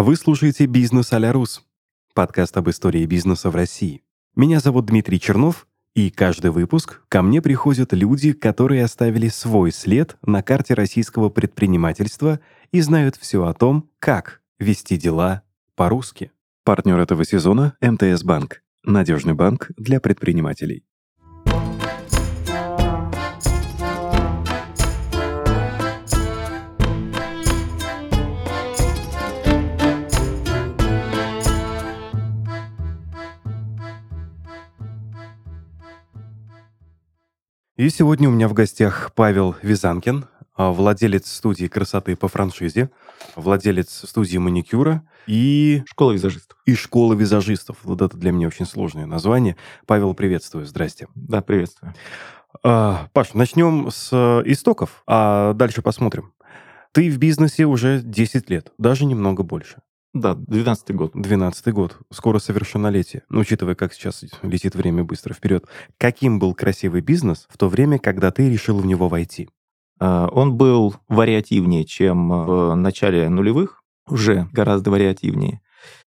Вы слушаете «Бизнес а Рус» — подкаст об истории бизнеса в России. Меня зовут Дмитрий Чернов, и каждый выпуск ко мне приходят люди, которые оставили свой след на карте российского предпринимательства и знают все о том, как вести дела по-русски. Партнер этого сезона — МТС Банк. Надежный банк для предпринимателей. И сегодня у меня в гостях Павел Визанкин, а, владелец студии красоты по франшизе, владелец студии маникюра и... Школа визажистов. И школа визажистов. Вот это для меня очень сложное название. Павел, приветствую, здрасте. Да, приветствую. А, Паш, начнем с истоков, а дальше посмотрим. Ты в бизнесе уже 10 лет, даже немного больше. Да, 12 год. 12 год. Скоро совершеннолетие. Ну, учитывая, как сейчас летит время быстро вперед. Каким был красивый бизнес в то время, когда ты решил в него войти? А, он был вариативнее, чем в начале нулевых, уже гораздо вариативнее.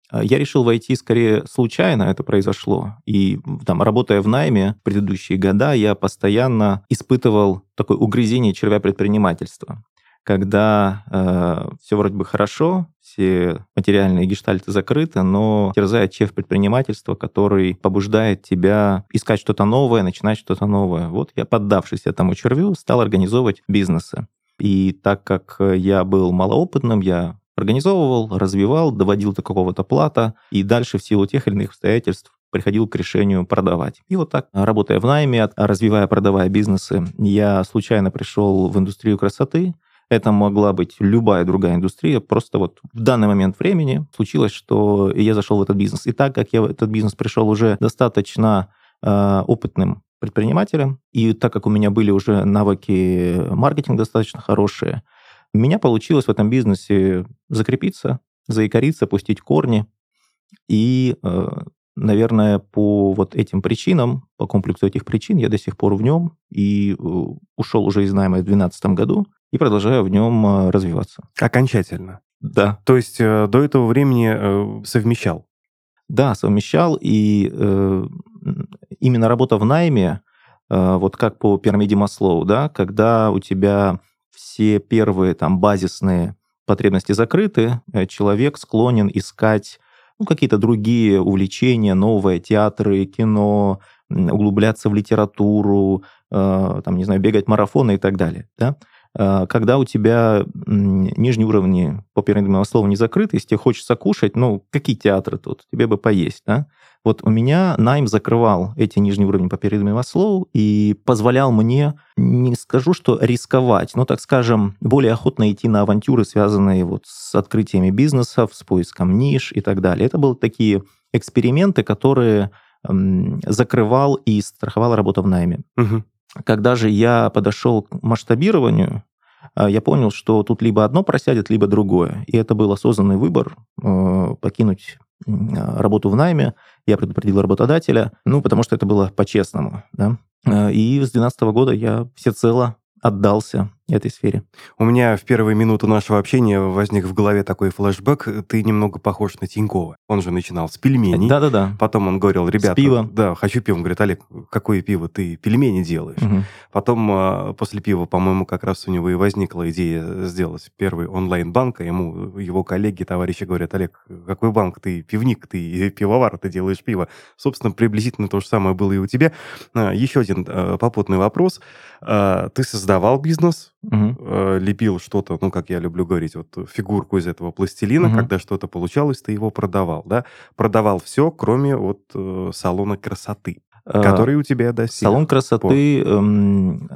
А, я решил войти скорее случайно, это произошло. И там, работая в найме в предыдущие года, я постоянно испытывал такое угрызение червя предпринимательства когда э, все вроде бы хорошо, все материальные гештальты закрыты, но терзает чеф предпринимательства, который побуждает тебя искать что-то новое, начинать что-то новое. Вот я, поддавшись этому червю, стал организовывать бизнесы. И так как я был малоопытным, я организовывал, развивал, доводил до какого-то плата, и дальше в силу тех или иных обстоятельств приходил к решению продавать. И вот так, работая в найме, развивая, продавая бизнесы, я случайно пришел в индустрию красоты, это могла быть любая другая индустрия. Просто вот в данный момент времени случилось, что я зашел в этот бизнес. И так как я в этот бизнес пришел уже достаточно э, опытным предпринимателем, и так как у меня были уже навыки маркетинга достаточно хорошие, у меня получилось в этом бизнесе закрепиться, заикариться, пустить корни. И, э, наверное, по вот этим причинам, по комплексу этих причин, я до сих пор в нем и э, ушел уже из найма в 2012 году и продолжаю в нем э, развиваться. Окончательно? Да. То есть э, до этого времени э, совмещал? Да, совмещал, и э, именно работа в найме, э, вот как по пирамиде Маслоу, да, когда у тебя все первые там базисные потребности закрыты, человек склонен искать ну, какие-то другие увлечения, новые театры, кино, углубляться в литературу, э, там, не знаю, бегать марафоны и так далее. Да? А, когда у тебя нижние уровни по пирамиде Маслоу не закрыты, если тебе хочется кушать, ну, какие театры тут? Тебе бы поесть, да? Вот у меня найм закрывал эти нижние уровни по пирамиде Маслоу и позволял мне, не скажу, что рисковать, но, так скажем, более охотно идти на авантюры, связанные вот с открытиями бизнесов, с поиском ниш и так далее. Это были такие эксперименты, которые закрывал и страховал работа в найме. Угу. Когда же я подошел к масштабированию, а, я понял, что тут либо одно просядет, либо другое. И это был осознанный выбор э, покинуть а, работу в найме. Я предупредил работодателя, ну, потому что это было по-честному. Да? Э, и с 2012 года я всецело отдался этой сфере. У меня в первые минуты нашего общения возник в голове такой флешбэк. Ты немного похож на Тинькова. Он же начинал с пельменей. Да-да-да. Потом он говорил, ребята... С пива. Да, хочу пиво. Он говорит, Олег, какое пиво ты пельмени делаешь? Угу. Потом а, после пива, по-моему, как раз у него и возникла идея сделать первый онлайн-банк. А ему его коллеги, товарищи говорят, Олег, какой банк? Ты пивник, ты пивовар, ты делаешь пиво. Собственно, приблизительно то же самое было и у тебя. А, еще один а, попутный вопрос. Ты создавал бизнес, угу лепил что-то, ну, как я люблю говорить, вот фигурку из этого пластилина, угу. когда что-то получалось, ты его продавал, да? Продавал все, кроме вот э, салона красоты, а, который у тебя до Салон красоты, эм,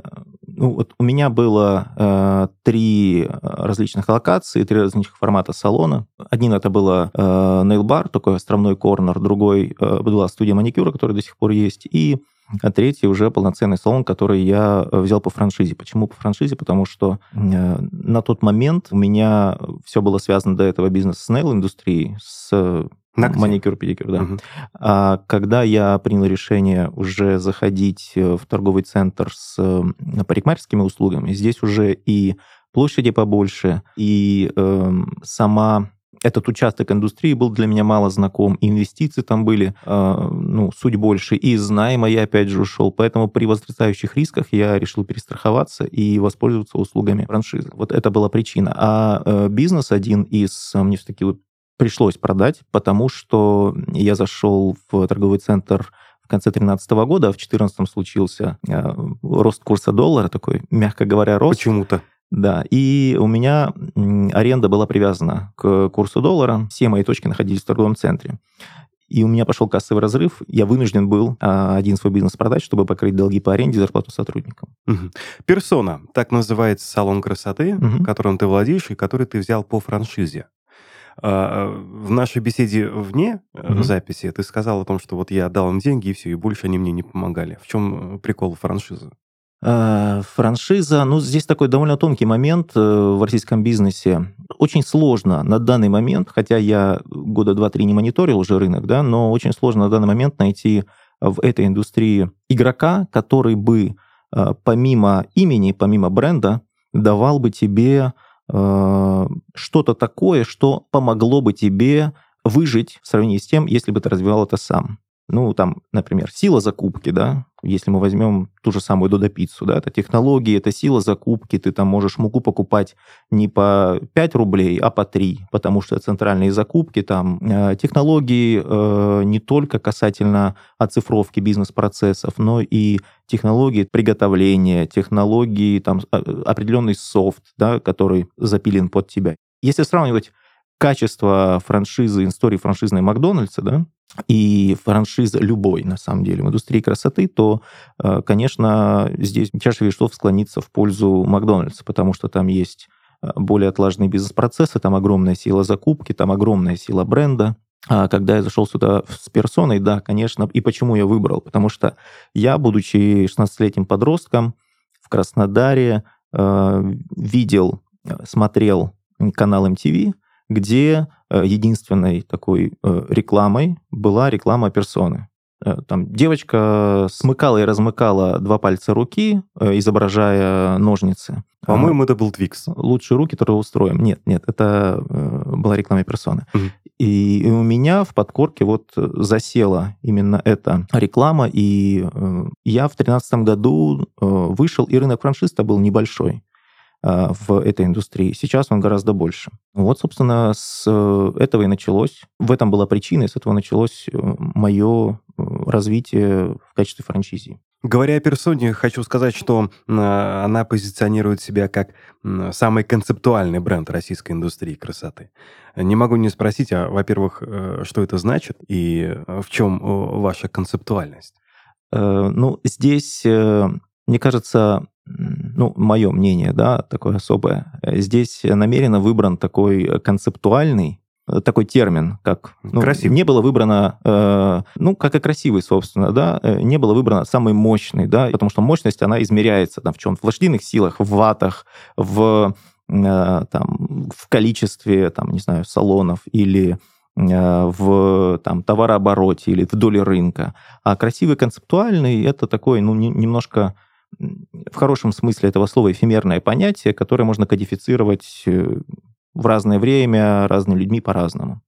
ну, вот у меня было э, три различных локации, три различных формата салона. Один это было э, Nail Bar, такой островной корнер, другой э, была студия маникюра, которая до сих пор есть, и а третий уже полноценный салон, который я э, взял по франшизе. Почему по франшизе? Потому что э, на тот момент у меня все было связано до этого бизнес с нейл-индустрией, с Ногти. Маникюр, педикюр, да. Угу. А когда я принял решение уже заходить э, в торговый центр с парикмахерскими услугами, здесь уже и площади побольше, и э, сама этот участок индустрии был для меня мало знаком, инвестиции там были, э, ну, суть больше, и из найма я опять же ушел, поэтому при возрастающих рисках я решил перестраховаться и воспользоваться услугами франшизы. Вот это была причина. А э, бизнес один из, мне все-таки пришлось продать, потому что я зашел в торговый центр в конце 2013 года, а в 2014 случился э, рост курса доллара, такой, мягко говоря, рост. Почему-то. Да, и у меня аренда была привязана к курсу доллара, все мои точки находились в торговом центре. И у меня пошел кассовый разрыв, я вынужден был а, один свой бизнес продать, чтобы покрыть долги по аренде и зарплату сотрудникам. Угу. Персона, так называется салон красоты, угу. которым ты владеешь и который ты взял по франшизе. А, в нашей беседе вне mm-hmm. записи ты сказал о том, что вот я дал им деньги, и все, и больше они мне не помогали. В чем э, прикол франшизы? А, франшиза, ну, здесь такой довольно тонкий момент э, в российском бизнесе. Очень сложно на данный момент, хотя я года два-три не мониторил уже рынок, да, но очень сложно на данный момент найти в этой индустрии игрока, который бы помимо имени, помимо бренда, давал бы тебе Э, что-то такое, что помогло бы тебе выжить в сравнении с тем, если бы ты развивал это сам. Ну, там, например, сила закупки, да, если мы возьмем ту же самую Додо-пиццу, да, это технологии, это сила закупки, ты там можешь муку покупать не по 5 рублей, а по 3, потому что центральные закупки, там, э, технологии э, не только касательно оцифровки бизнес-процессов, но и технологии приготовления, технологии, там, а, определенный софт, да, который запилен под тебя. Если сравнивать качество франшизы, истории франшизной Макдональдса, да, и франшиза любой, на самом деле, в индустрии красоты, то, э, конечно, здесь чаша весов склонится в пользу Макдональдса, потому что там есть э, более отлаженные бизнес-процессы, там огромная сила закупки, там огромная сила бренда. А когда я зашел сюда с персоной, да, конечно, и почему я выбрал? Потому что я, будучи 16-летним подростком в Краснодаре, э, видел, смотрел канал MTV, где э, единственной такой э, рекламой была реклама персоны. Э, там девочка смыкала и размыкала два пальца руки, изображая ножницы. По-моему, это был Твикс. Лучшие руки устроим. Нет, нет, это была реклама персоны. Угу. И у меня в подкорке вот засела именно эта реклама, и я в 2013 году вышел, и рынок франшиста был небольшой. А, в этой индустрии. Сейчас он гораздо больше. Вот, собственно, с э, этого и началось. В этом была причина, и с этого началось э, мое э, развитие в качестве франчизи. Говоря о персоне, хочу сказать, что она позиционирует себя как самый концептуальный бренд российской индустрии красоты. Не могу не спросить, а, во-первых, что это значит и в чем ваша концептуальность? Ну, здесь, мне кажется, ну, мое мнение, да, такое особое. Здесь намеренно выбран такой концептуальный э, такой термин, как ну, красивый. Не было выбрано, э, ну, как и красивый, собственно, да, э, не было выбрано самый мощный, да, потому что мощность, она измеряется там в чем? В лошадиных силах, в ватах, в, э, там, в количестве, там, не знаю, салонов или э, в там, товарообороте или в доле рынка. А красивый концептуальный — это такой, ну, не, немножко в хорошем смысле этого слова эфемерное понятие, которое можно кодифицировать э, в разное время разными людьми по-разному.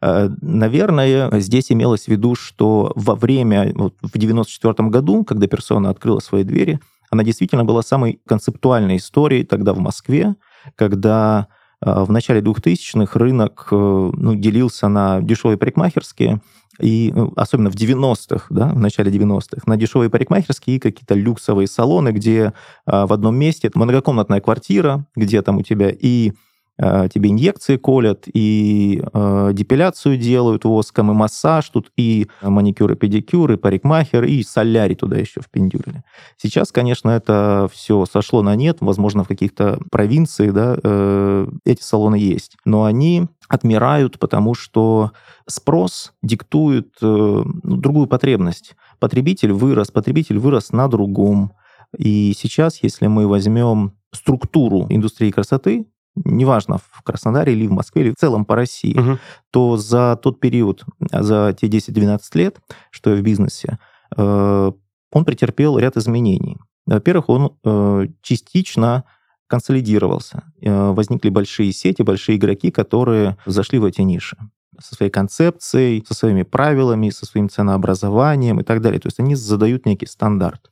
Э, наверное, здесь имелось в виду, что во время, вот в 94 году, когда персона открыла свои двери, она действительно была самой концептуальной историей тогда в Москве, когда э, в начале 2000-х рынок ну, делился на дешевые парикмахерские и ну, особенно в 90-х, да, в начале 90-х, на дешевые парикмахерские и какие-то люксовые салоны, где а, в одном месте многокомнатная квартира, где там у тебя и тебе инъекции колят, и э, депиляцию делают воском, и массаж тут, и маникюр, и педикюр, и парикмахер, и солярий туда еще впендюрили. Сейчас, конечно, это все сошло на нет, возможно, в каких-то провинциях, да, э, эти салоны есть, но они отмирают, потому что спрос диктует э, ну, другую потребность. Потребитель вырос, потребитель вырос на другом. И сейчас, если мы возьмем структуру индустрии красоты, неважно, в Краснодаре или в Москве, или в целом по России, угу. то за тот период, за те 10-12 лет, что я в бизнесе, э, он претерпел ряд изменений. Во-первых, он э, частично консолидировался. Возникли большие сети, большие игроки, которые зашли в эти ниши со своей концепцией, со своими правилами, со своим ценообразованием и так далее. То есть они задают некий стандарт.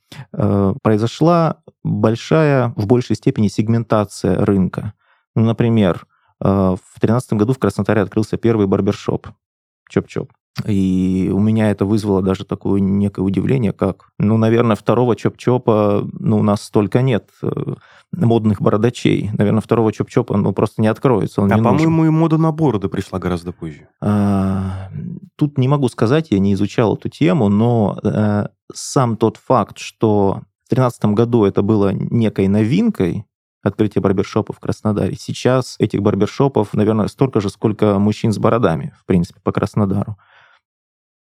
Произошла большая, в большей степени сегментация рынка. Ну, например, в 2013 году в Краснодаре открылся первый барбершоп Чоп-Чоп. И у меня это вызвало даже такое некое удивление, как, ну, наверное, второго чоп-чопа, ну, у нас столько нет э, модных бородачей. Наверное, второго чоп-чопа, ну, просто не откроется. Он а, по-моему, и мода на бороды пришла гораздо позже. А, тут не могу сказать, я не изучал эту тему, но а, сам тот факт, что в 2013 году это было некой новинкой, открытие барбершопов в Краснодаре. Сейчас этих барбершопов, наверное, столько же, сколько мужчин с бородами, в принципе, по Краснодару.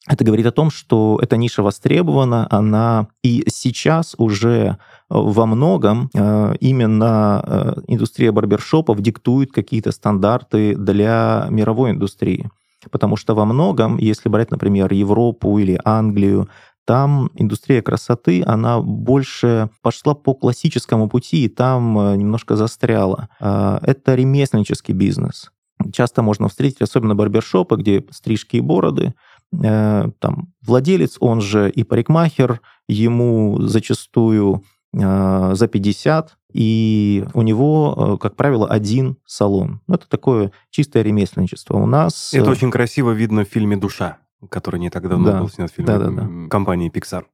Это говорит о том, что эта ниша востребована, она и сейчас уже во многом э, именно э, индустрия барбершопов диктует какие-то стандарты для мировой индустрии. Потому что во многом, если брать, например, Европу или Англию, там индустрия красоты, она больше пошла по классическому пути и там э, немножко застряла. Это ремесленнический бизнес. Часто можно встретить, особенно барбершопы, где стрижки и бороды, Э, там, владелец, он же и парикмахер, ему зачастую э, за 50, и у него, как правило, один салон. Ну, это такое чистое ремесленничество. У нас... Это очень красиво видно в фильме «Душа», который не так давно да, был снят в фильме да, да, да. компании Pixar.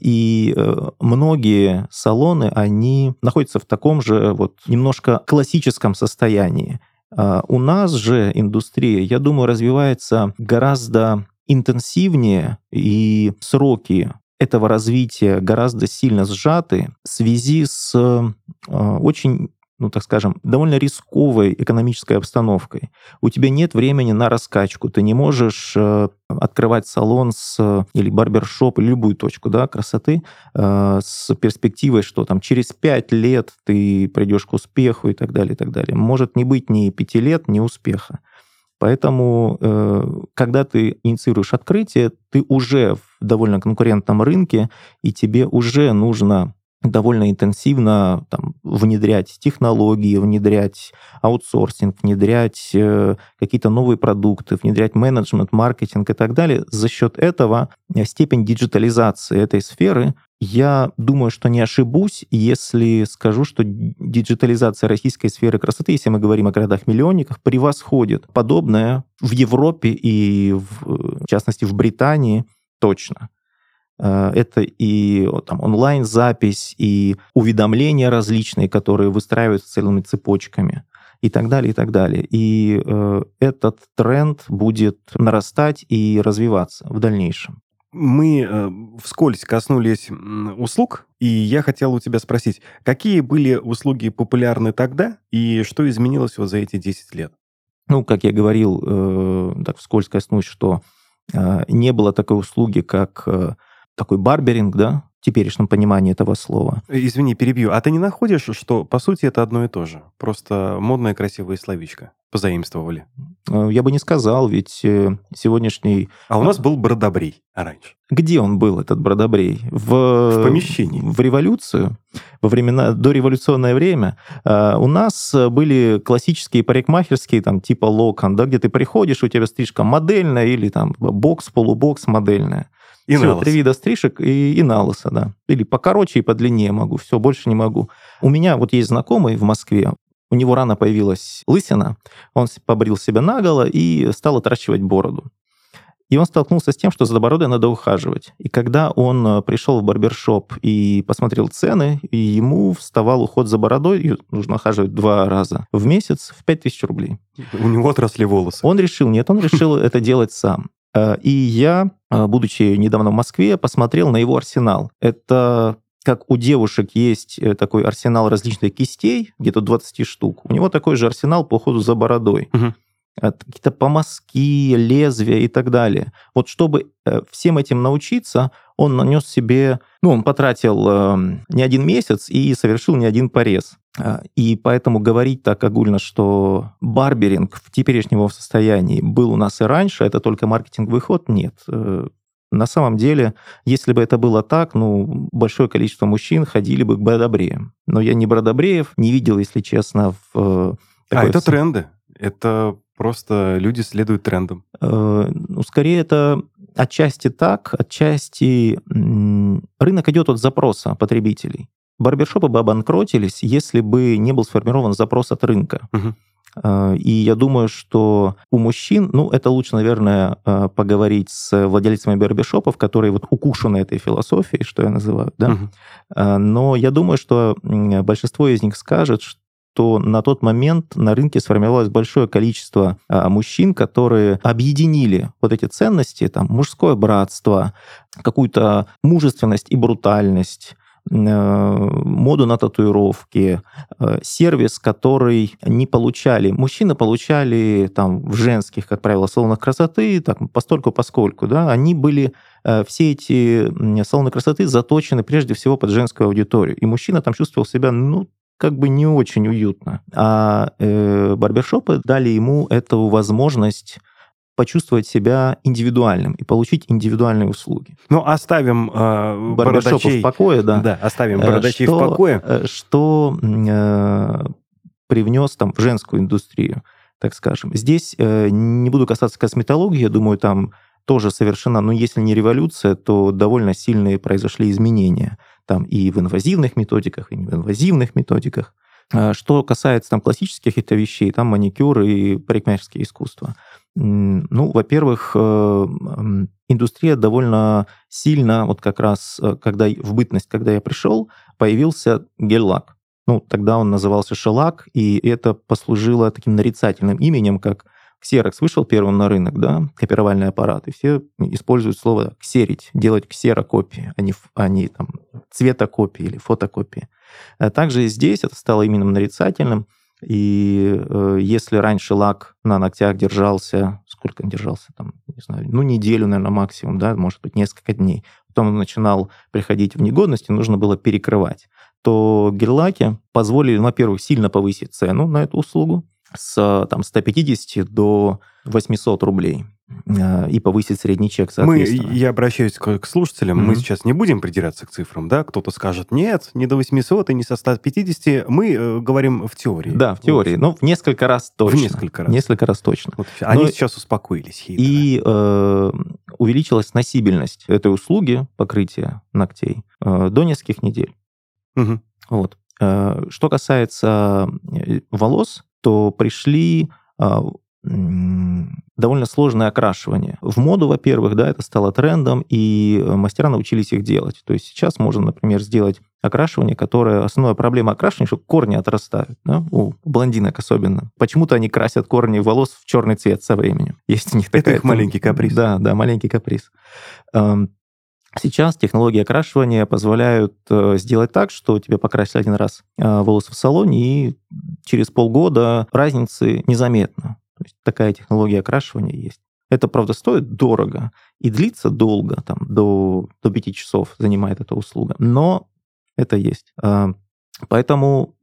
И многие салоны, они находятся в таком же вот немножко классическом состоянии. У нас же индустрия, я думаю, развивается гораздо интенсивнее, и сроки этого развития гораздо сильно сжаты в связи с э, очень ну, так скажем, довольно рисковой экономической обстановкой. У тебя нет времени на раскачку, ты не можешь э, открывать салон с, или барбершоп, или любую точку да, красоты э, с перспективой, что там через пять лет ты придешь к успеху и так далее, и так далее. Может не быть ни пяти лет, ни успеха. Поэтому, э, когда ты инициируешь открытие, ты уже в довольно конкурентном рынке, и тебе уже нужно довольно интенсивно там, внедрять технологии, внедрять аутсорсинг, внедрять э, какие-то новые продукты, внедрять менеджмент, маркетинг и так далее. За счет этого степень диджитализации этой сферы я думаю, что не ошибусь, если скажу, что диджитализация российской сферы красоты, если мы говорим о городах-миллионниках, превосходит подобное в Европе и, в, в частности, в Британии точно. Э, это и там, онлайн-запись, и уведомления различные, которые выстраиваются целыми цепочками и так далее, и так далее. И э, этот тренд будет нарастать и развиваться в дальнейшем. Мы э, вскользь коснулись услуг, и я хотел у тебя спросить, какие были услуги популярны тогда, и что изменилось вот за эти 10 лет? Ну, как я говорил, э, так вскользь коснусь, что э, не было такой услуги, как э, такой барберинг, да, в теперешнем понимании этого слова. Извини, перебью. А ты не находишь, что, по сути, это одно и то же? Просто модное красивое словечко позаимствовали? Э, я бы не сказал, ведь э, сегодняшний... А у нас был Бродобрей раньше. Где он был, этот Бродобрей? В, в помещении. В революцию, во времена, до революционное время. Э, у нас были классические парикмахерские, там, типа локон, да, где ты приходишь, у тебя стрижка модельная или там бокс, полубокс модельная. И все, три вида стрижек и, и налоса, да. Или покороче и подлиннее могу, все, больше не могу. У меня вот есть знакомый в Москве, у него рано появилась лысина, он побрил себя наголо и стал отращивать бороду. И он столкнулся с тем, что за бородой надо ухаживать. И когда он э, пришел в барбершоп и посмотрел цены, ему вставал уход за бородой, нужно ухаживать два раза в месяц, в 5000 рублей. У него отросли волосы. Он решил, нет, он решил это делать сам. Э, и я, э, будучи недавно в Москве, посмотрел на его арсенал. Это как у девушек есть э, такой арсенал различных кистей, где-то 20 штук, у него такой же арсенал по уходу за бородой. Угу. Какие-то помазки, лезвия и так далее. Вот чтобы всем этим научиться, он нанес себе, ну, он потратил э, не один месяц и совершил не один порез. А, и поэтому говорить так огульно, что барберинг в теперешнем его состоянии был у нас и раньше, это только маркетинговый ход, нет. Э, На самом деле, если бы это было так, ну, большое количество мужчин ходили бы к Бродобреям. Но я не Бродобреев не видел, если честно, в... Э, а это тренды. Это просто люди следуют трендам. Э, ну, скорее это отчасти так, отчасти рынок идет от запроса потребителей. Барбершопы бы обанкротились, если бы не был сформирован запрос от рынка. Угу. И я думаю, что у мужчин, ну, это лучше, наверное, э, поговорить с владельцами барбершопов, которые вот укушены этой философией, что я называю, да. Угу. Но я думаю, что большинство из них скажет, что на тот момент на рынке сформировалось большое количество а, мужчин, которые объединили вот эти ценности, там, мужское братство, какую-то мужественность и брутальность, моду на татуировки, э, сервис, который не получали. Мужчины получали там в женских, как правило, салонах красоты, так, постольку поскольку, да, они были э, все эти салоны красоты заточены прежде всего под женскую аудиторию. И мужчина там чувствовал себя, ну, как бы не очень уютно. А э, барбершопы дали ему эту возможность почувствовать себя индивидуальным и получить индивидуальные услуги. Ну, оставим э, бородачей в покое, да. Да, оставим э, бородачей что, в покое. Э, что э, привнес там в женскую индустрию, так скажем. Здесь э, не буду касаться косметологии, я думаю, там тоже совершенно, ну, если не революция, то довольно сильные произошли изменения там и в инвазивных методиках, и не в инвазивных методиках. Э, что касается там классических это вещей, там маникюр и парикмахерские искусства – ну, во-первых, э, индустрия довольно сильно, вот как раз, э, когда в бытность, когда я пришел, появился гель-лак. Ну, тогда он назывался шелак, и это послужило таким нарицательным именем, как Xerox вышел первым на рынок, да, копировальный аппарат, и все используют слово «ксерить», делать ксерокопии, а не, а не там, цветокопии или фотокопии. А также здесь это стало именно нарицательным, и э, если раньше лак на ногтях держался, сколько он держался, там, не знаю, ну, неделю, наверное, максимум, да, может быть, несколько дней, потом он начинал приходить в негодность, и нужно было перекрывать, то гель-лаки позволили, во-первых, сильно повысить цену на эту услугу с там, 150 до 800 рублей. Э, и повысить средний чек, соответственно. Мы, я обращаюсь к, к слушателям, mm-hmm. мы сейчас не будем придираться к цифрам, да, кто-то скажет, нет, не до 800 и не со 150, мы э, говорим в теории. Да, в теории, вот. но в несколько раз точно. В несколько раз. Несколько раз точно. Вот, они но... сейчас успокоились. Хитро. И э, увеличилась носибельность этой услуги, покрытия ногтей, э, до нескольких недель. Mm-hmm. Вот. Э, что касается э, волос, то пришли а, довольно сложное окрашивание. В моду, во-первых, да, это стало трендом, и э, мастера научились их делать. То есть сейчас можно, например, сделать окрашивание, которое... Основная проблема окрашивания, что корни отрастают, да, у блондинок особенно. Почему-то они красят корни волос в черный цвет со временем. Есть у них такая... Это их маленький каприз. Да, да, маленький каприз. Эм, сейчас технологии окрашивания позволяют э, сделать так, что тебе покрасили один раз э, волосы в салоне, и через полгода разницы незаметно. То есть такая технология окрашивания есть. Это, правда, стоит дорого и длится долго, там, до, до 5 часов занимает эта услуга, но это есть. А, поэтому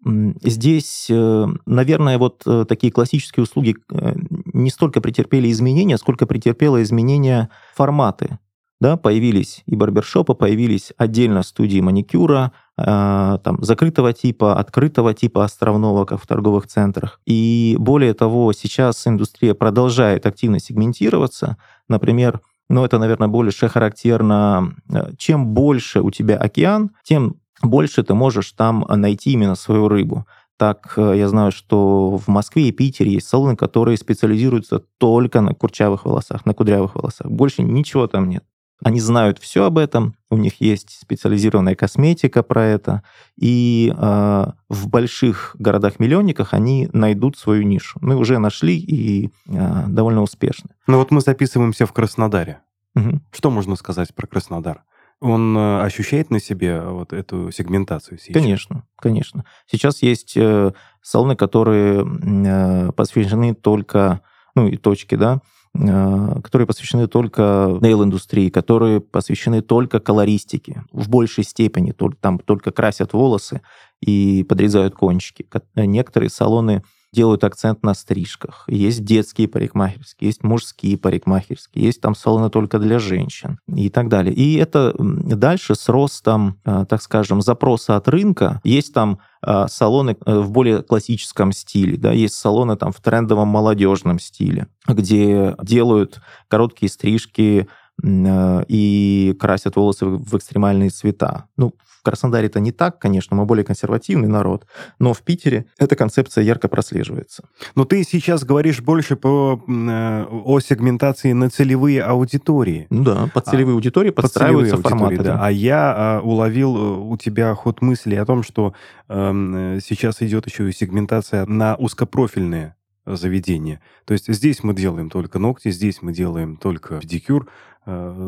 здесь, э, наверное, вот э, такие классические услуги э, не столько претерпели изменения, сколько претерпело изменения форматы да, появились и барбершопы, появились отдельно студии маникюра, э, там, закрытого типа, открытого типа островного, как в торговых центрах. И более того, сейчас индустрия продолжает активно сегментироваться. Например, ну, это, наверное, больше характерно, э, чем больше у тебя океан, тем больше ты можешь там найти именно свою рыбу. Так, э, я знаю, что в Москве и Питере есть салоны, которые специализируются только на курчавых волосах, на кудрявых волосах. Больше ничего там нет. Они знают все об этом, у них есть специализированная косметика про это, и э, в больших городах-миллионниках они найдут свою нишу. Мы уже нашли и э, довольно успешно. Ну вот мы записываемся в Краснодаре. Угу. Что можно сказать про Краснодар? Он э, ощущает на себе вот эту сегментацию сейчас? Конечно, конечно. Сейчас есть э, салоны, которые э, посвящены только, ну и точки, да, которые посвящены только нейл-индустрии, которые посвящены только колористике. В большей степени там только красят волосы и подрезают кончики. Некоторые салоны делают акцент на стрижках. Есть детские парикмахерские, есть мужские парикмахерские, есть там салоны только для женщин и так далее. И это дальше с ростом, э, так скажем, запроса от рынка. Есть там э, салоны э, в более классическом стиле, да, есть салоны там в трендовом молодежном стиле, где делают короткие стрижки и красят волосы в экстремальные цвета. Ну, в Краснодаре это не так, конечно, мы более консервативный народ, но в Питере эта концепция ярко прослеживается. Но ты сейчас говоришь больше по, э, о сегментации на целевые аудитории. Ну да, под целевые а, аудитории подстраиваются под форматы. Да. Да. А я а, уловил э, у тебя ход мысли о том, что э, сейчас идет еще и сегментация на узкопрофильные заведения. То есть здесь мы делаем только ногти, здесь мы делаем только педикюр, Э,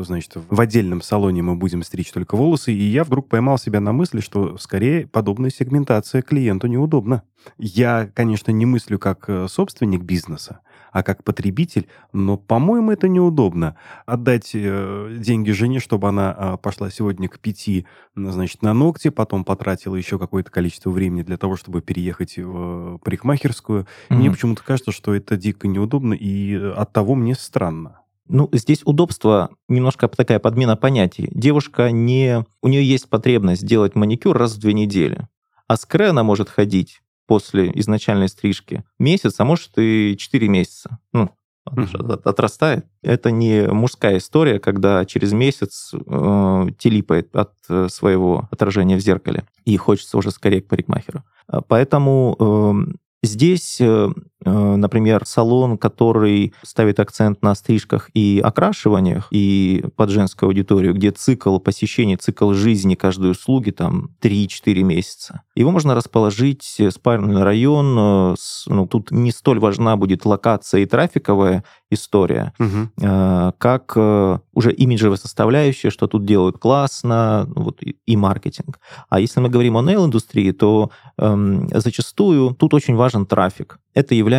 значит, в отдельном салоне мы будем стричь только волосы, и я вдруг поймал себя на мысли, что скорее подобная сегментация клиенту неудобна. Я, конечно, не мыслю как э, собственник бизнеса, а как потребитель, но, по-моему, это неудобно. Отдать э, деньги жене, чтобы она э, пошла сегодня к пяти, значит, на ногти, потом потратила еще какое-то количество времени для того, чтобы переехать в парикмахерскую. Mm-hmm. Мне почему-то кажется, что это дико неудобно, и от того мне странно. Ну, здесь удобство, немножко такая подмена понятий. Девушка не... У нее есть потребность делать маникюр раз в две недели. А с кре она может ходить после изначальной стрижки месяц, а может и четыре месяца. Ну, отрастает. Это не мужская история, когда через месяц э, телипает от э, своего отражения в зеркале и хочется уже скорее к парикмахеру. Поэтому э, Здесь, э, э, например, салон, который ставит акцент на стрижках и окрашиваниях, и под женскую аудиторию, где цикл посещения, цикл жизни каждой услуги там 3-4 месяца. Его можно расположить э, спальный район, ну, тут не столь важна будет локация и трафиковая история, угу. как уже имиджевая составляющая, что тут делают классно, вот, и маркетинг. А если мы говорим о нейл-индустрии, то эм, зачастую тут очень важен трафик. Это является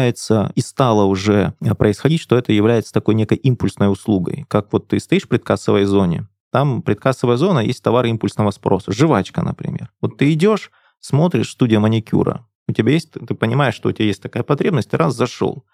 и стало уже происходить, что это является такой некой импульсной услугой. Как вот ты стоишь в предкассовой зоне, там предкассовая зона есть товары импульсного спроса. Жвачка, например. Вот ты идешь, смотришь студия маникюра. У тебя есть, ты понимаешь, что у тебя есть такая потребность, ты раз зашел.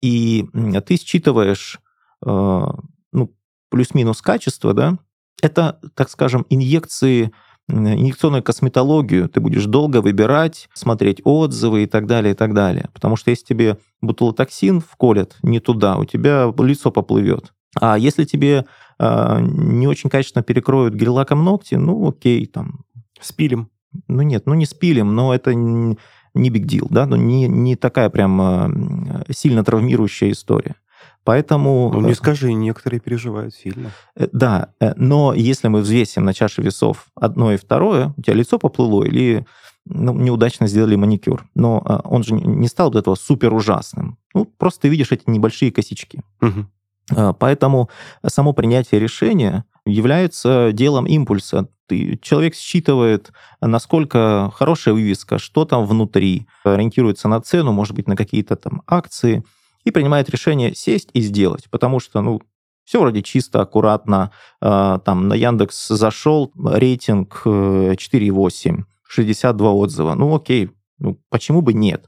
И ты считываешь э, ну, плюс-минус качество, да, это, так скажем, инъекции инъекционную косметологию ты будешь долго выбирать, смотреть отзывы и так далее, и так далее. Потому что если тебе бутулотоксин вколят не туда, у тебя лицо поплывет. А если тебе э, не очень качественно перекроют гель-лаком ногти, ну окей, там... Спилим. Ну нет, ну не спилим, но это не big deal, да, но не, не такая прям э, сильно травмирующая история. Поэтому... Ну, не скажи, некоторые переживают сильно. Э, да, э, но если мы взвесим на чаше весов одно и второе, у тебя лицо поплыло или ну, неудачно сделали маникюр. Но э, он же не стал от этого супер ужасным. Ну, просто ты видишь эти небольшие косячки. Угу. Поэтому само принятие решения является делом импульса. Ты, человек считывает, насколько хорошая вывеска, что там внутри, ориентируется на цену, может быть, на какие-то там акции – и принимает решение сесть и сделать, потому что, ну, все вроде чисто, аккуратно. А, там на Яндекс зашел, рейтинг 4,8, э, 62 отзыва. Ну, окей, ну, почему бы нет?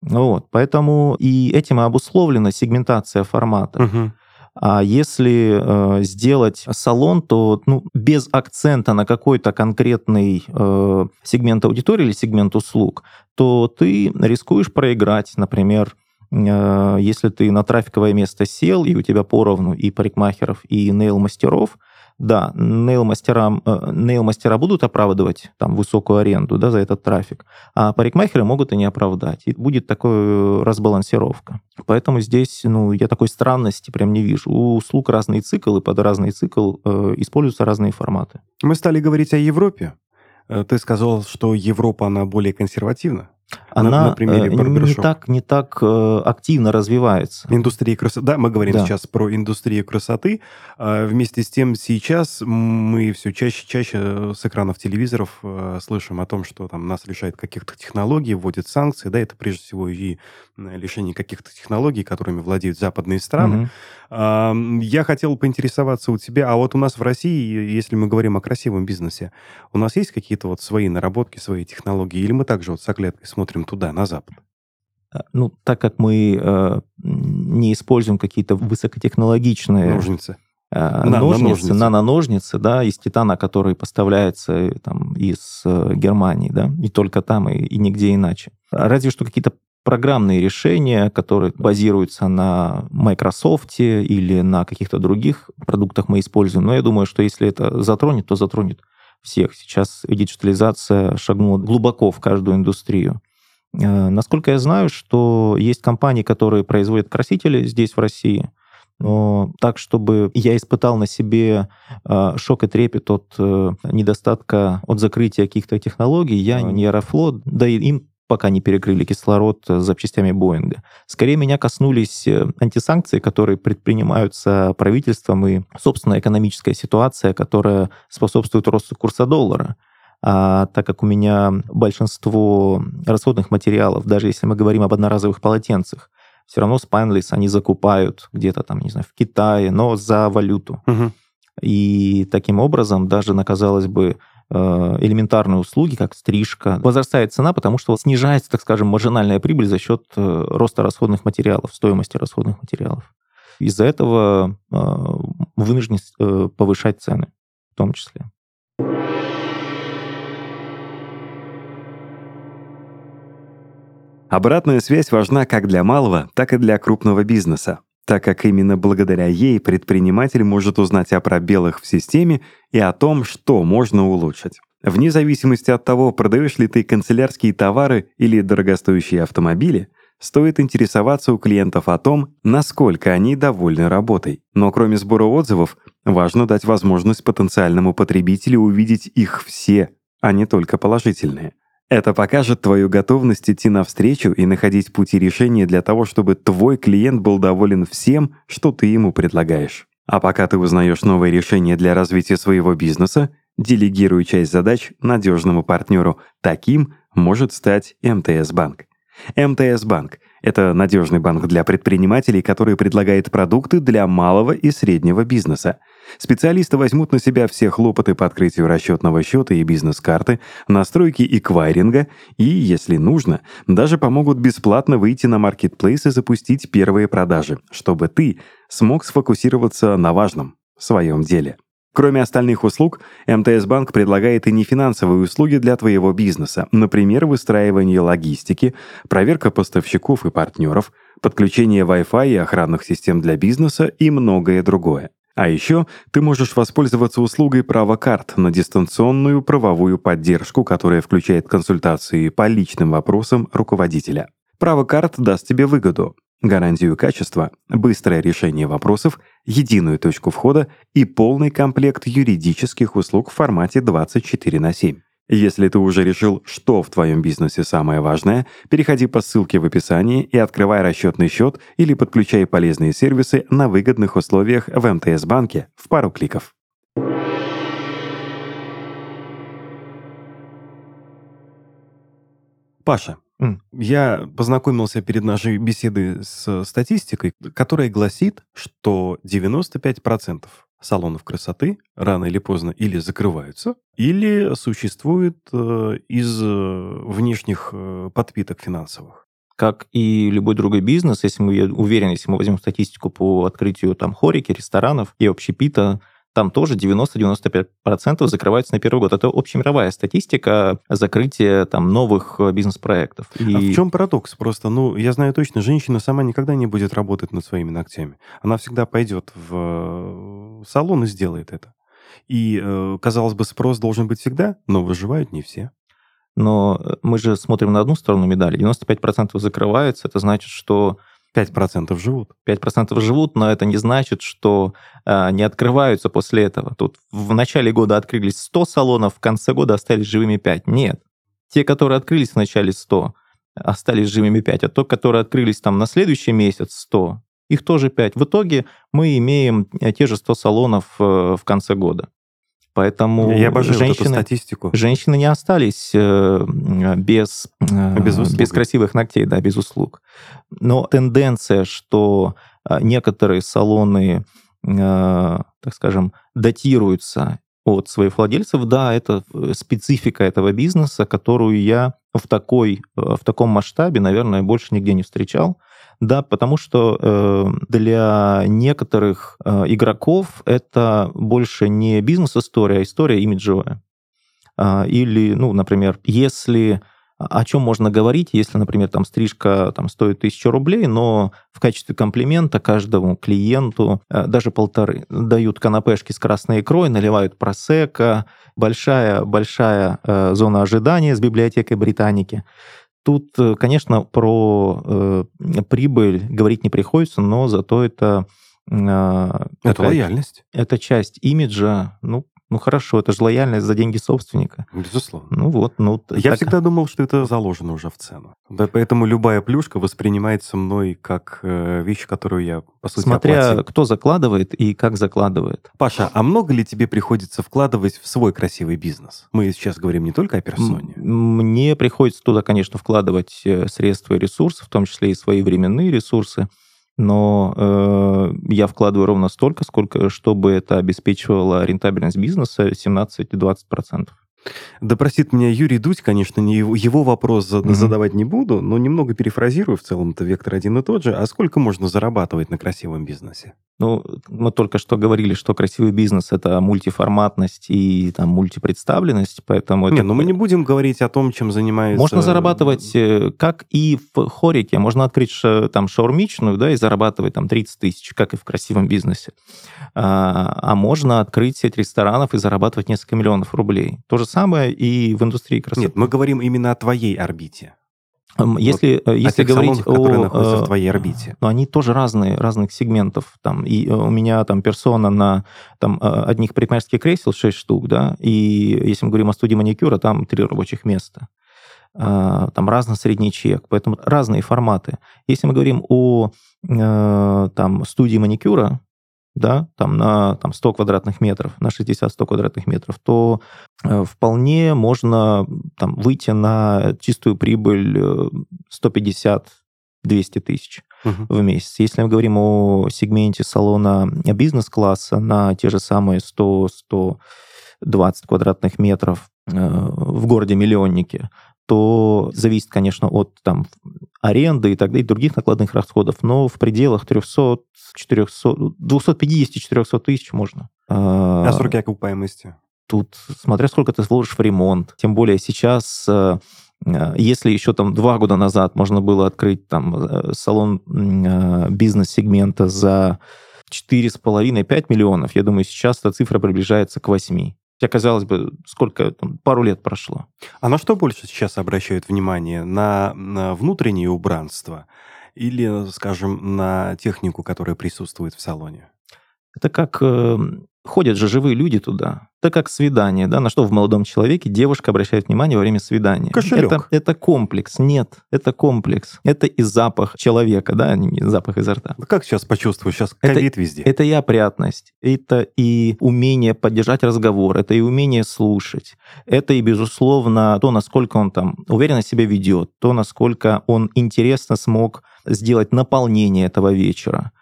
Вот, поэтому и этим и обусловлена сегментация формата. Угу. А если э, сделать салон, то ну, без акцента на какой-то конкретный э, сегмент аудитории или сегмент услуг, то ты рискуешь проиграть, например, если ты на трафиковое место сел, и у тебя поровну и парикмахеров, и нейл-мастеров, да, нейл-мастера, э, нейл-мастера будут оправдывать там высокую аренду да, за этот трафик, а парикмахеры могут и не оправдать. И будет такая разбалансировка. Поэтому здесь ну, я такой странности прям не вижу. У услуг разный цикл, и под разный цикл э, используются разные форматы. Мы стали говорить о Европе. Э, ты сказал, что Европа, она более консервативна она на, на примере э, не так, не так э, активно развивается. Индустрия красоты. Да, мы говорим да. сейчас про индустрию красоты. А вместе с тем сейчас мы все чаще чаще с экранов телевизоров э, слышим о том, что там нас лишают каких-то технологий, вводят санкции. Да, это прежде всего и лишение каких-то технологий, которыми владеют западные страны. Угу. Я хотел поинтересоваться у тебя, а вот у нас в России, если мы говорим о красивом бизнесе, у нас есть какие-то вот свои наработки, свои технологии, или мы также вот с оглядкой смотрим туда, на Запад? Ну, так как мы э, не используем какие-то высокотехнологичные... Ножницы. Э, ножницы, наноножницы, да, из титана, который поставляется э, там, из э, Германии, да, не только там и, и нигде иначе. Разве что какие-то программные решения, которые базируются на Microsoft или на каких-то других продуктах мы используем. Но я думаю, что если это затронет, то затронет всех. Сейчас диджитализация шагнула глубоко в каждую индустрию. Насколько я знаю, что есть компании, которые производят красители здесь, в России, но так, чтобы я испытал на себе э, шок и трепет от э, недостатка, от закрытия каких-то технологий, я не Аэрофлот, да и им пока не перекрыли кислород запчастями Боинга. Скорее меня коснулись э, антисанкции, которые предпринимаются правительством и, собственно, экономическая ситуация, которая способствует росту курса доллара. А так как у меня большинство расходных материалов, даже если мы говорим об одноразовых полотенцах, все равно Spineless они закупают где-то там, не знаю, в Китае, но за валюту. Угу. И таким образом даже на, казалось бы, э, элементарные услуги, как стрижка, возрастает цена, потому что снижается, так скажем, маржинальная прибыль за счет э, роста расходных материалов, стоимости расходных материалов. Из-за этого э, вынуждены повышать цены в том числе. Обратная связь важна как для малого, так и для крупного бизнеса, так как именно благодаря ей предприниматель может узнать о пробелах в системе и о том, что можно улучшить. Вне зависимости от того, продаешь ли ты канцелярские товары или дорогостоящие автомобили, стоит интересоваться у клиентов о том, насколько они довольны работой. Но кроме сбора отзывов, важно дать возможность потенциальному потребителю увидеть их все, а не только положительные. Это покажет твою готовность идти навстречу и находить пути решения для того, чтобы твой клиент был доволен всем, что ты ему предлагаешь. А пока ты узнаешь новые решения для развития своего бизнеса, делегируй часть задач надежному партнеру. Таким может стать МТС Банк. МТС Банк — это надежный банк для предпринимателей, который предлагает продукты для малого и среднего бизнеса. Специалисты возьмут на себя все хлопоты по открытию расчетного счета и бизнес-карты, настройки эквайринга и, если нужно, даже помогут бесплатно выйти на маркетплейс и запустить первые продажи, чтобы ты смог сфокусироваться на важном — своем деле. Кроме остальных услуг, МТС Банк предлагает и нефинансовые услуги для твоего бизнеса, например, выстраивание логистики, проверка поставщиков и партнеров, подключение Wi-Fi и охранных систем для бизнеса и многое другое. А еще ты можешь воспользоваться услугой права карт на дистанционную правовую поддержку, которая включает консультации по личным вопросам руководителя. Право карт даст тебе выгоду гарантию качества, быстрое решение вопросов, единую точку входа и полный комплект юридических услуг в формате 24 на 7. Если ты уже решил, что в твоем бизнесе самое важное, переходи по ссылке в описании и открывай расчетный счет или подключай полезные сервисы на выгодных условиях в МТС-банке в пару кликов. Паша. Я познакомился перед нашей беседой с статистикой, которая гласит, что 95% салонов красоты рано или поздно или закрываются, или существуют э, из э, внешних э, подпиток финансовых как и любой другой бизнес, если мы, я уверен, если мы возьмем статистику по открытию там хорики, ресторанов и общепита, там тоже 90-95% закрываются на первый год. Это общемировая статистика закрытия там новых бизнес-проектов. И... А в чем парадокс? Просто, ну, я знаю точно, женщина сама никогда не будет работать над своими ногтями. Она всегда пойдет в салон и сделает это. И, э, казалось бы, спрос должен быть всегда, но выживают не все. Но мы же смотрим на одну сторону медали. 95% закрываются, это значит, что 5% живут. 5% живут, но это не значит, что э, не открываются после этого. Тут в начале года открылись 100 салонов, в конце года остались живыми 5. Нет. Те, которые открылись в начале 100, остались живыми 5, а то, которые открылись там на следующий месяц 100, их тоже 5. В итоге мы имеем э, те же 100 салонов э, в конце года. Поэтому Я обожаю женщины, эту статистику. Женщины не остались э, без, без, без красивых ногтей, да, без услуг. Но тенденция, что некоторые салоны, так скажем, датируются от своих владельцев, да, это специфика этого бизнеса, которую я в, такой, в таком масштабе, наверное, больше нигде не встречал. Да, потому что э, для некоторых э, игроков это больше не бизнес-история, а история имиджевая. Э, или, ну, например, если о чем можно говорить, если, например, там стрижка там, стоит тысячу рублей, но в качестве комплимента каждому клиенту э, даже полторы дают канапешки с красной икрой, наливают просека, большая-большая э, зона ожидания с библиотекой Британики. Тут, э, конечно, про э, прибыль говорить не приходится, но зато это... Э, это лояльность. Это часть имиджа, ну, ну хорошо, это же лояльность за деньги собственника. Безусловно. Ну вот, ну... Я так... всегда думал, что это заложено уже в цену. Да, поэтому любая плюшка воспринимается мной как э, вещь, которую я, по сути, Смотря оплатил. кто закладывает и как закладывает. Паша, а много ли тебе приходится вкладывать в свой красивый бизнес? Мы сейчас говорим не только о персоне. Мне приходится туда, конечно, вкладывать э, средства и ресурсы, в том числе и свои временные ресурсы но э, я вкладываю ровно столько, сколько, чтобы это обеспечивало рентабельность бизнеса 17-20%. Да простит меня Юрий Дудь, конечно, не его, его вопрос mm-hmm. задавать не буду, но немного перефразирую, в целом-то вектор один и тот же. А сколько можно зарабатывать на красивом бизнесе? Ну, мы только что говорили, что красивый бизнес — это мультиформатность и там мультипредставленность, поэтому... Не, это... но мы не будем говорить о том, чем занимается... Можно зарабатывать, э, как и в хорике. Можно открыть там шаурмичную, да, и зарабатывать там 30 тысяч, как и в красивом бизнесе. А, а можно открыть сеть ресторанов и зарабатывать несколько миллионов рублей. То же самое и в индустрии красоты. Нет, мы говорим именно о твоей орбите. Если, вот, если говорить салонах, о... которые находятся в твоей орбите. Но они тоже разные, разных сегментов. Там, и э, у меня там персона на там, э, одних парикмахерских кресел 6 штук, да, и если мы говорим о студии маникюра, там 3 рабочих места. А, там разный средний чек, поэтому разные форматы. Если мы говорим о э, там, студии маникюра, да, там на там, 100 квадратных метров, на 60-100 квадратных метров, то э, вполне можно там, выйти на чистую прибыль 150-200 э, тысяч угу. в месяц. Если мы говорим о сегменте салона бизнес-класса на те же самые 100-120 квадратных метров э, в городе-миллионнике, то зависит, конечно, от там, аренды и так далее, и других накладных расходов, но в пределах 300, 400, 250-400 тысяч можно. А, сроки окупаемости? Тут, смотря сколько ты вложишь в ремонт. Тем более сейчас, э, э, если еще там два года назад можно было открыть там э, салон бизнес-сегмента за 4,5-5 миллионов, я думаю, сейчас эта цифра приближается к 8. Хотя, казалось бы, сколько, там, пару лет прошло. А на что больше сейчас обращают внимание? На, на внутреннее убранство или, скажем, на технику, которая присутствует в салоне? Это как э, ходят же живые люди туда. Это как свидание, да, на что в молодом человеке девушка обращает внимание во время свидания. Кошелек. Это, это комплекс. Нет, это комплекс. Это и запах человека, да, а не запах изо рта. Как сейчас почувствую? Сейчас ковид везде. Это и опрятность, это и умение поддержать разговор, это и умение слушать. Это и, безусловно, то, насколько он там уверенно себя ведет, то, насколько он интересно смог сделать наполнение этого вечера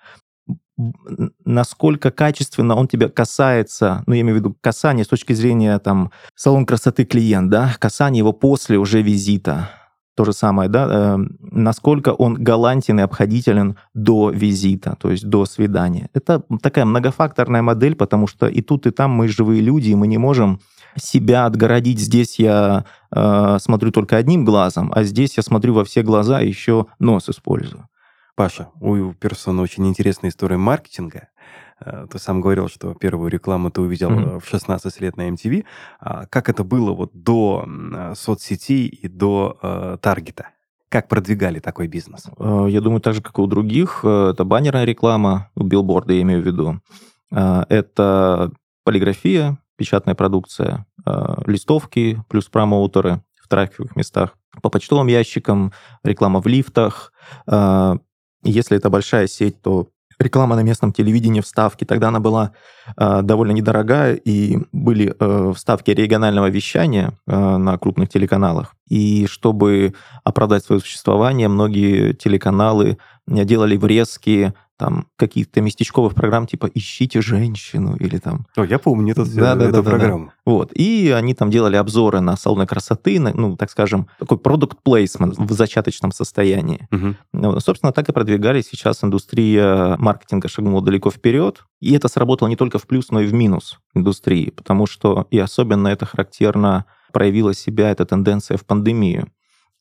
насколько качественно он тебя касается, ну, я имею в виду касание с точки зрения, там, салон красоты клиент, да, касание его после уже визита, то же самое, да, э, насколько он галантен и обходителен до визита, то есть до свидания. Это такая многофакторная модель, потому что и тут, и там мы живые люди, и мы не можем себя отгородить. Здесь я э, смотрю только одним глазом, а здесь я смотрю во все глаза и еще нос использую. Паша, у Персона очень интересная история маркетинга. Э, ты сам говорил, что первую рекламу ты увидел mm-hmm. в 16 лет на MTV. А как это было вот до соцсетей и до э, таргета? Как продвигали такой бизнес? Э, я думаю, так же, как и у других. Это баннерная реклама, билборды я имею в виду. Это полиграфия, печатная продукция, листовки плюс промоутеры в трафиковых местах, по почтовым ящикам, реклама в лифтах, если это большая сеть, то реклама на местном телевидении, вставки, тогда она была э, довольно недорогая, и были э, вставки регионального вещания э, на крупных телеканалах. И чтобы оправдать свое существование, многие телеканалы делали врезки там каких-то местечковых программ типа «Ищите женщину» или там... О, я помню эту, да, эту да, программу. Да, да. Вот. И они там делали обзоры на салоны красоты, на, ну, так скажем, такой продукт плейсмент в зачаточном состоянии. Угу. Ну, собственно, так и продвигались. Сейчас индустрия маркетинга шагнула далеко вперед. И это сработало не только в плюс, но и в минус индустрии, потому что, и особенно это характерно проявила себя эта тенденция в пандемию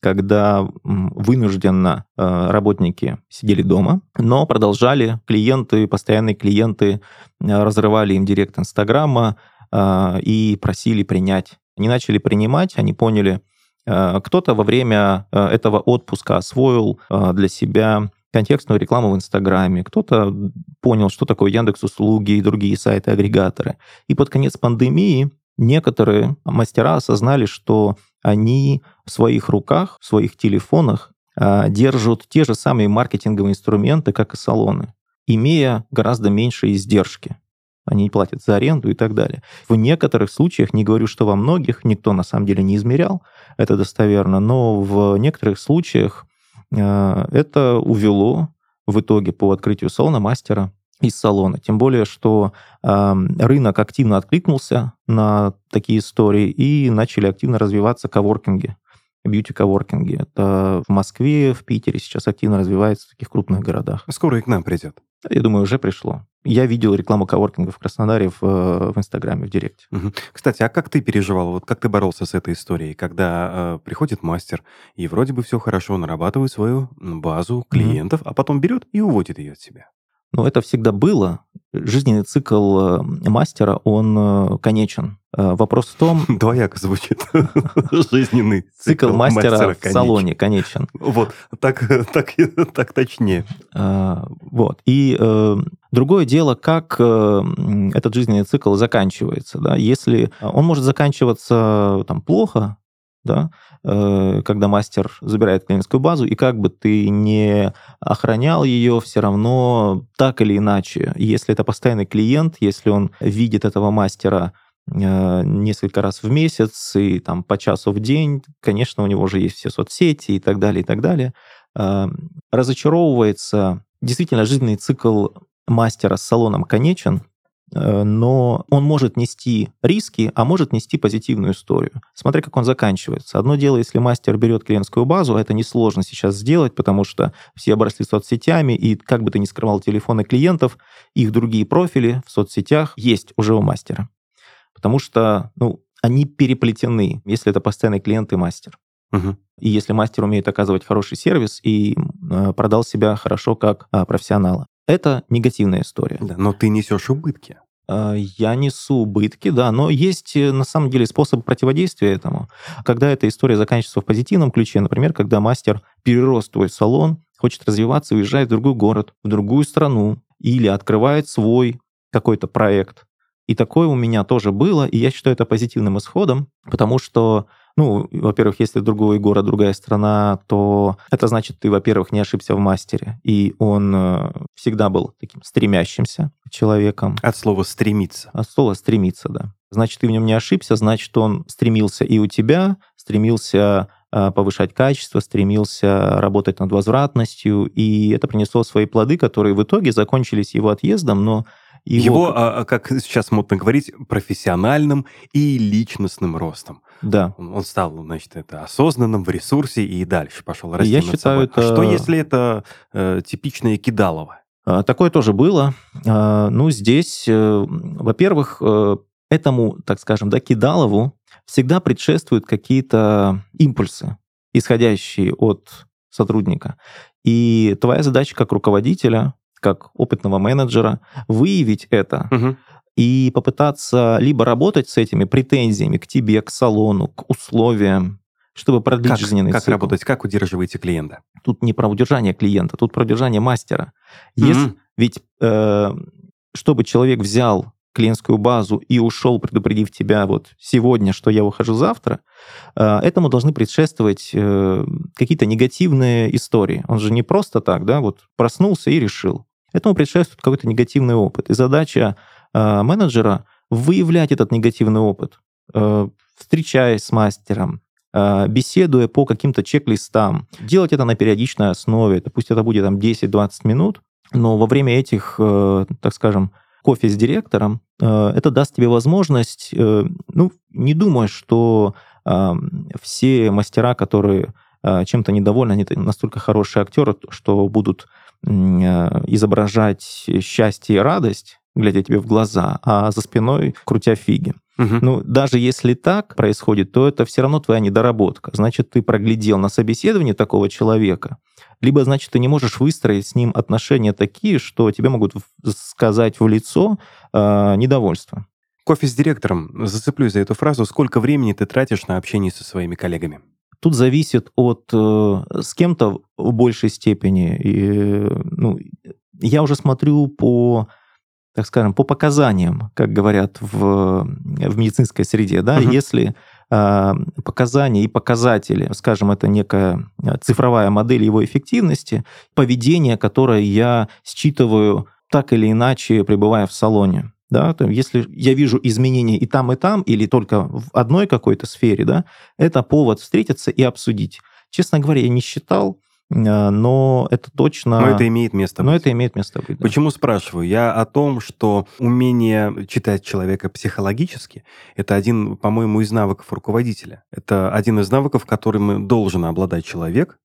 когда вынужденно э, работники сидели дома, но продолжали клиенты, постоянные клиенты э, разрывали им директ Инстаграма э, и просили принять. Они начали принимать, они поняли, кто-то во время этого отпуска освоил для себя контекстную рекламу в Инстаграме, кто-то понял, что такое Яндекс услуги и другие сайты-агрегаторы. И под конец пандемии некоторые мастера осознали, что они в своих руках, в своих телефонах а, держат те же самые маркетинговые инструменты, как и салоны, имея гораздо меньшие издержки. Они не платят за аренду и так далее. В некоторых случаях, не говорю, что во многих, никто на самом деле не измерял, это достоверно, но в некоторых случаях а, это увело в итоге по открытию салона мастера из салона. Тем более, что э, рынок активно откликнулся на такие истории и начали активно развиваться коворкинги, бьюти-коворкинги. Это в Москве, в Питере сейчас активно развивается в таких крупных городах. Скоро и к нам придет. Я думаю, уже пришло. Я видел рекламу коворкинга в Краснодаре в, в Инстаграме, в Директе. Угу. Кстати, а как ты переживал, вот как ты боролся с этой историей, когда э, приходит мастер и вроде бы все хорошо, нарабатывает свою базу клиентов, угу. а потом берет и уводит ее от себя? Ну, это всегда было. Жизненный цикл э, мастера, он э, конечен. Э, вопрос в том... Двояко звучит. Жизненный цикл, цикл мастера, мастера в конечен. салоне конечен. Вот, так, так, так точнее. Вот. И другое дело, как этот жизненный цикл заканчивается. Да? Если он может заканчиваться там, плохо, да, э, когда мастер забирает клиентскую базу, и как бы ты не охранял ее, все равно так или иначе, если это постоянный клиент, если он видит этого мастера э, несколько раз в месяц и там по часу в день, конечно, у него уже есть все соцсети и так далее, и так далее, э, разочаровывается. Действительно жизненный цикл мастера с салоном конечен, но он может нести риски, а может нести позитивную историю. Смотри, как он заканчивается. Одно дело, если мастер берет клиентскую базу, это несложно сейчас сделать, потому что все обросли соцсетями, и как бы ты ни скрывал телефоны клиентов, их другие профили в соцсетях есть уже у мастера. Потому что ну, они переплетены, если это постоянный клиент и мастер. Угу. И если мастер умеет оказывать хороший сервис и э, продал себя хорошо как э, профессионала. Это негативная история. Да, но ты несешь убытки. А, я несу убытки, да, но есть э, на самом деле способ противодействия этому. Когда эта история заканчивается в позитивном ключе, например, когда мастер перерос твой салон, хочет развиваться, уезжает в другой город, в другую страну, или открывает свой какой-то проект. И такое у меня тоже было, и я считаю это позитивным исходом, потому что ну, во-первых, если другой город, другая страна, то это значит, ты, во-первых, не ошибся в мастере, и он э, всегда был таким стремящимся человеком. От слова «стремиться». От слова «стремиться», да. Значит, ты в нем не ошибся, значит, он стремился и у тебя, стремился э, повышать качество, стремился работать над возвратностью, и это принесло свои плоды, которые в итоге закончились его отъездом, но его, его а, а, как сейчас модно говорить, профессиональным и личностным ростом. Да. Он, он стал, значит, это осознанным в ресурсе и дальше пошел расти Я считаю, собой. это... А что, если это э, типичное кидалово? А, такое тоже было. А, ну, здесь, э, во-первых, э, этому, так скажем, да, кидалову всегда предшествуют какие-то импульсы, исходящие от сотрудника. И твоя задача как руководителя как опытного менеджера, выявить это угу. и попытаться либо работать с этими претензиями к тебе, к салону, к условиям, чтобы продлить как, жизненный как цикл. Как работать? Как удерживаете клиента? Тут не про удержание клиента, тут про удержание мастера. Если, mm Ведь э, чтобы человек взял клиентскую базу и ушел, предупредив тебя вот сегодня, что я выхожу завтра, э, этому должны предшествовать э, какие-то негативные истории. Он же не просто так, да, вот проснулся и решил. Этому предшествует какой-то негативный опыт. И задача э, менеджера выявлять этот негативный опыт, встречаясь с мастером, беседуя по каким-то чек-листам, делать это на периодичной основе, пусть это будет там 10-20 минут, но во время этих, так скажем, кофе с директором, это даст тебе возможность, э, ну, не думай, что все мастера, которые чем-то недовольны, они настолько хорошие актеры, что будут изображать счастье и радость, глядя тебе в глаза, а за спиной крутя фиги. Угу. Ну, даже если так происходит, то это все равно твоя недоработка. Значит, ты проглядел на собеседовании такого человека, либо, значит, ты не можешь выстроить с ним отношения такие, что тебе могут сказать в лицо э, недовольство. Кофе с директором. Зацеплюсь за эту фразу. Сколько времени ты тратишь на общение со своими коллегами? Тут зависит от э, с кем-то в большей степени. И, ну, я уже смотрю по так скажем, по показаниям, как говорят в, в медицинской среде, да, угу. если э, показания и показатели, скажем, это некая цифровая модель его эффективности, поведение, которое я считываю так или иначе, пребывая в салоне. Да, то если я вижу изменения и там, и там, или только в одной какой-то сфере, да, это повод встретиться и обсудить. Честно говоря, я не считал, а, но это точно... Но это имеет место быть. Но это имеет место быть, да. Почему спрашиваю? Я о том, что умение читать человека психологически – это один, по-моему, из навыков руководителя. Это один из навыков, которым должен обладать человек,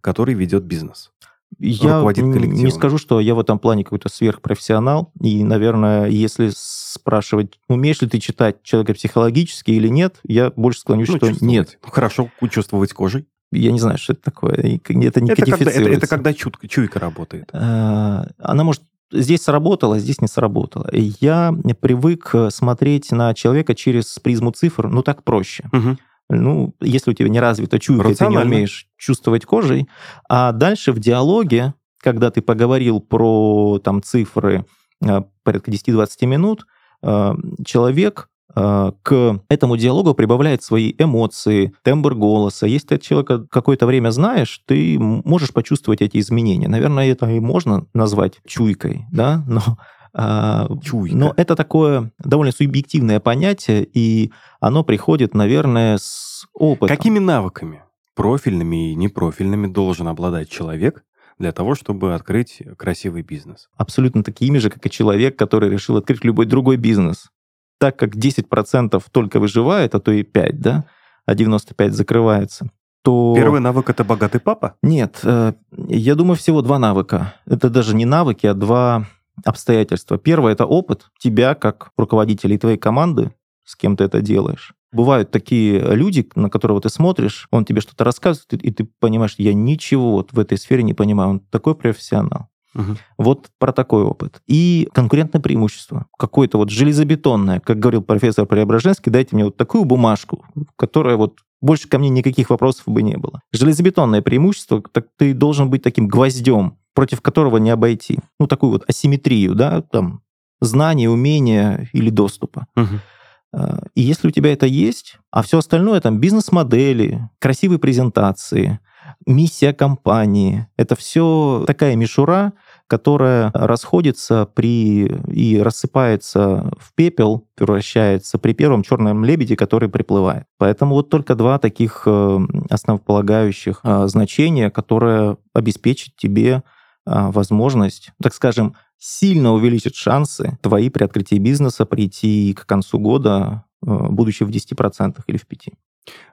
который ведет бизнес. Я не скажу, что я в этом плане какой-то сверхпрофессионал. И, наверное, если спрашивать, умеешь ли ты читать человека психологически или нет, я больше склонюсь, ну, что нет. Хорошо, чувствовать кожей. Я не знаю, что это такое. Это не это когда, это, это когда чутка, чуйка работает. А, она может здесь сработала, здесь не сработала. Я привык смотреть на человека через призму цифр, ну так проще. Угу. Ну, если у тебя не развита чуйка, ты не умеешь чувствовать кожей. А дальше в диалоге, когда ты поговорил про там цифры а, порядка 10-20 минут, а, человек а, к этому диалогу прибавляет свои эмоции, тембр голоса. Если ты человека какое-то время знаешь, ты можешь почувствовать эти изменения. Наверное, это и можно назвать чуйкой, да, но а, Чуйка. Но это такое довольно субъективное понятие, и оно приходит, наверное, с опытом. Какими навыками, профильными и непрофильными, должен обладать человек для того, чтобы открыть красивый бизнес? Абсолютно такими же, как и человек, который решил открыть любой другой бизнес так как 10% только выживает, а то и 5, да, а 95 закрывается, то... Первый навык — это богатый папа? Нет, э, я думаю, всего два навыка. Это даже не навыки, а два обстоятельства. Первое — это опыт тебя как руководителя и твоей команды, с кем ты это делаешь. Бывают такие люди, на которого ты смотришь, он тебе что-то рассказывает, и ты понимаешь, я ничего вот в этой сфере не понимаю, он такой профессионал. Угу. Вот про такой опыт. И конкурентное преимущество. Какое-то вот железобетонное, как говорил профессор Преображенский, дайте мне вот такую бумажку, которая вот больше ко мне никаких вопросов бы не было. Железобетонное преимущество, так ты должен быть таким гвоздем, против которого не обойти. Ну, такую вот асимметрию, да, там, знания, умения или доступа. Угу. И если у тебя это есть, а все остальное, там, бизнес-модели, красивые презентации, миссия компании. Это все такая мишура, которая расходится при и рассыпается в пепел, превращается при первом черном лебеде, который приплывает. Поэтому вот только два таких э, основополагающих э, значения, которые обеспечат тебе э, возможность, так скажем, сильно увеличит шансы твои при открытии бизнеса прийти к концу года, будучи в 10% или в 5%.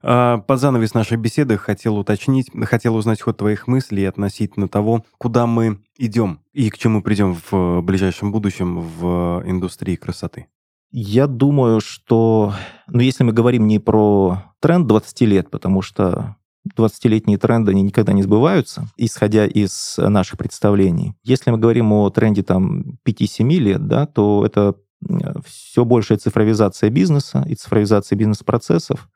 А, под занавес нашей беседы хотел уточнить, хотел узнать ход твоих мыслей относительно того, куда мы идем и к чему придем в ближайшем будущем в индустрии красоты. Я думаю, что, ну, если мы говорим не про тренд 20 лет, потому что 20-летние тренды, они никогда не сбываются, исходя из наших представлений. Если мы говорим о тренде там 5-7 лет, да, то это все большая цифровизация бизнеса и цифровизация бизнес-процессов,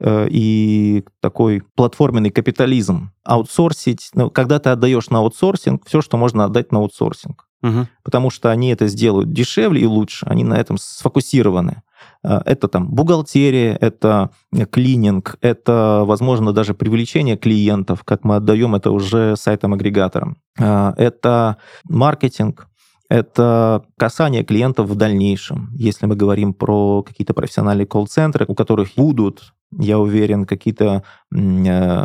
э, и такой платформенный капитализм. Аутсорсить, ну, когда ты отдаешь на аутсорсинг, все, что можно отдать на аутсорсинг. Угу. Потому что они это сделают дешевле и лучше, они на этом сфокусированы. Э, это там бухгалтерия, это клининг, это, возможно, даже привлечение клиентов, как мы отдаем это уже сайтам-агрегаторам. Э, это маркетинг, это касание клиентов в дальнейшем. Если мы говорим про какие-то профессиональные колл-центры, у которых будут, я уверен, какие-то э,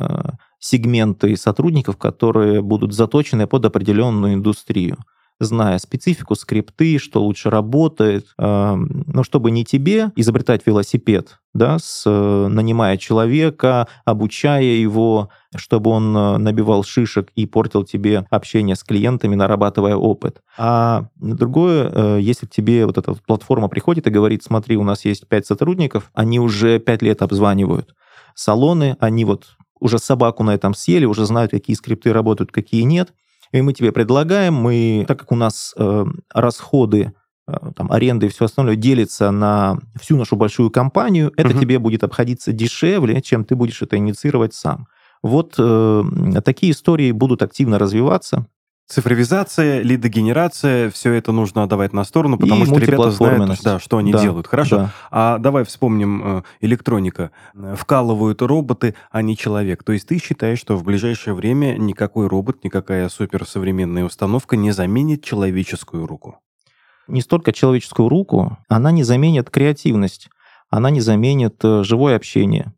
сегменты сотрудников, которые будут заточены под определенную индустрию. Зная специфику, скрипты, что лучше работает, э, но чтобы не тебе изобретать велосипед, да, с, э, нанимая человека, обучая его, чтобы он э, набивал шишек и портил тебе общение с клиентами, нарабатывая опыт. А другое, э, если к тебе вот эта платформа приходит и говорит, смотри, у нас есть пять сотрудников, они уже пять лет обзванивают салоны, они вот уже собаку на этом съели, уже знают, какие скрипты работают, какие нет. И мы тебе предлагаем, мы, так как у нас э, расходы э, там, аренды и все остальное делится на всю нашу большую компанию, это угу. тебе будет обходиться дешевле, чем ты будешь это инициировать сам. Вот э, такие истории будут активно развиваться. Цифровизация, лидогенерация, все это нужно отдавать на сторону, потому и что ребята знают, да, что они да, делают. Хорошо. Да. А давай вспомним э, электроника. Вкалывают роботы, а не человек. То есть ты считаешь, что в ближайшее время никакой робот, никакая суперсовременная установка не заменит человеческую руку? Не столько человеческую руку, она не заменит креативность, она не заменит э, живое общение,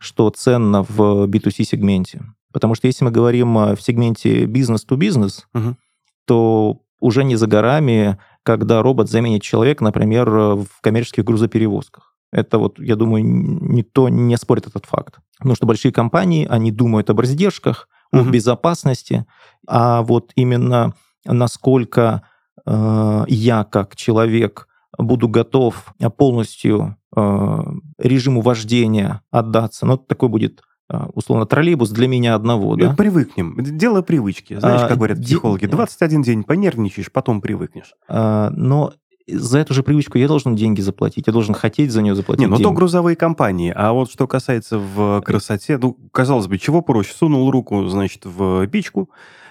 что ценно в B2C-сегменте. Потому что если мы говорим в сегменте бизнес-то-бизнес, угу. то уже не за горами, когда робот заменит человека, например, в коммерческих грузоперевозках. Это вот, я думаю, никто не спорит этот факт. Потому что большие компании, они думают об раздержках, угу. о безопасности, а вот именно насколько э, я как человек буду готов полностью э, режиму вождения отдаться, ну, такой будет условно, троллейбус для меня одного, да? Привыкнем. Дело привычки. Знаешь, а, как говорят психологи, 21 день понервничаешь, потом привыкнешь. А, но за эту же привычку я должен деньги заплатить, я должен хотеть за нее заплатить Не, ну деньги. то грузовые компании. А вот что касается в красоте, ну, казалось бы, чего проще? Сунул руку, значит, в печку,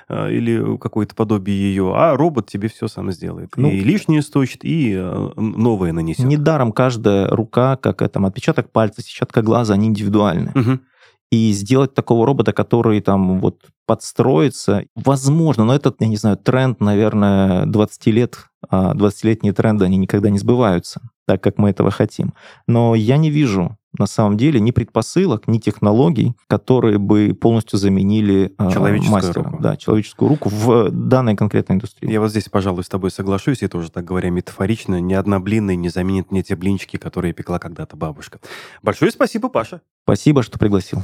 а, или какое-то подобие ее, а робот тебе все сам сделает. Ну, и лишнее сточит, и новое нанесет. Недаром каждая рука, как это, отпечаток пальца, сетчатка глаза, они индивидуальны. Угу и сделать такого робота, который там вот подстроится, возможно, но это, я не знаю, тренд, наверное, 20 лет, а 20-летние тренды, они никогда не сбываются, так как мы этого хотим. Но я не вижу на самом деле ни предпосылок, ни технологий, которые бы полностью заменили а, человеческую мастера, руку. Да, человеческую руку в данной конкретной индустрии. Я вот здесь, пожалуй, с тобой соглашусь, это уже, так говоря, метафорично. Ни одна блинная не заменит мне те блинчики, которые пекла когда-то бабушка. Большое спасибо, Паша. Спасибо, что пригласил.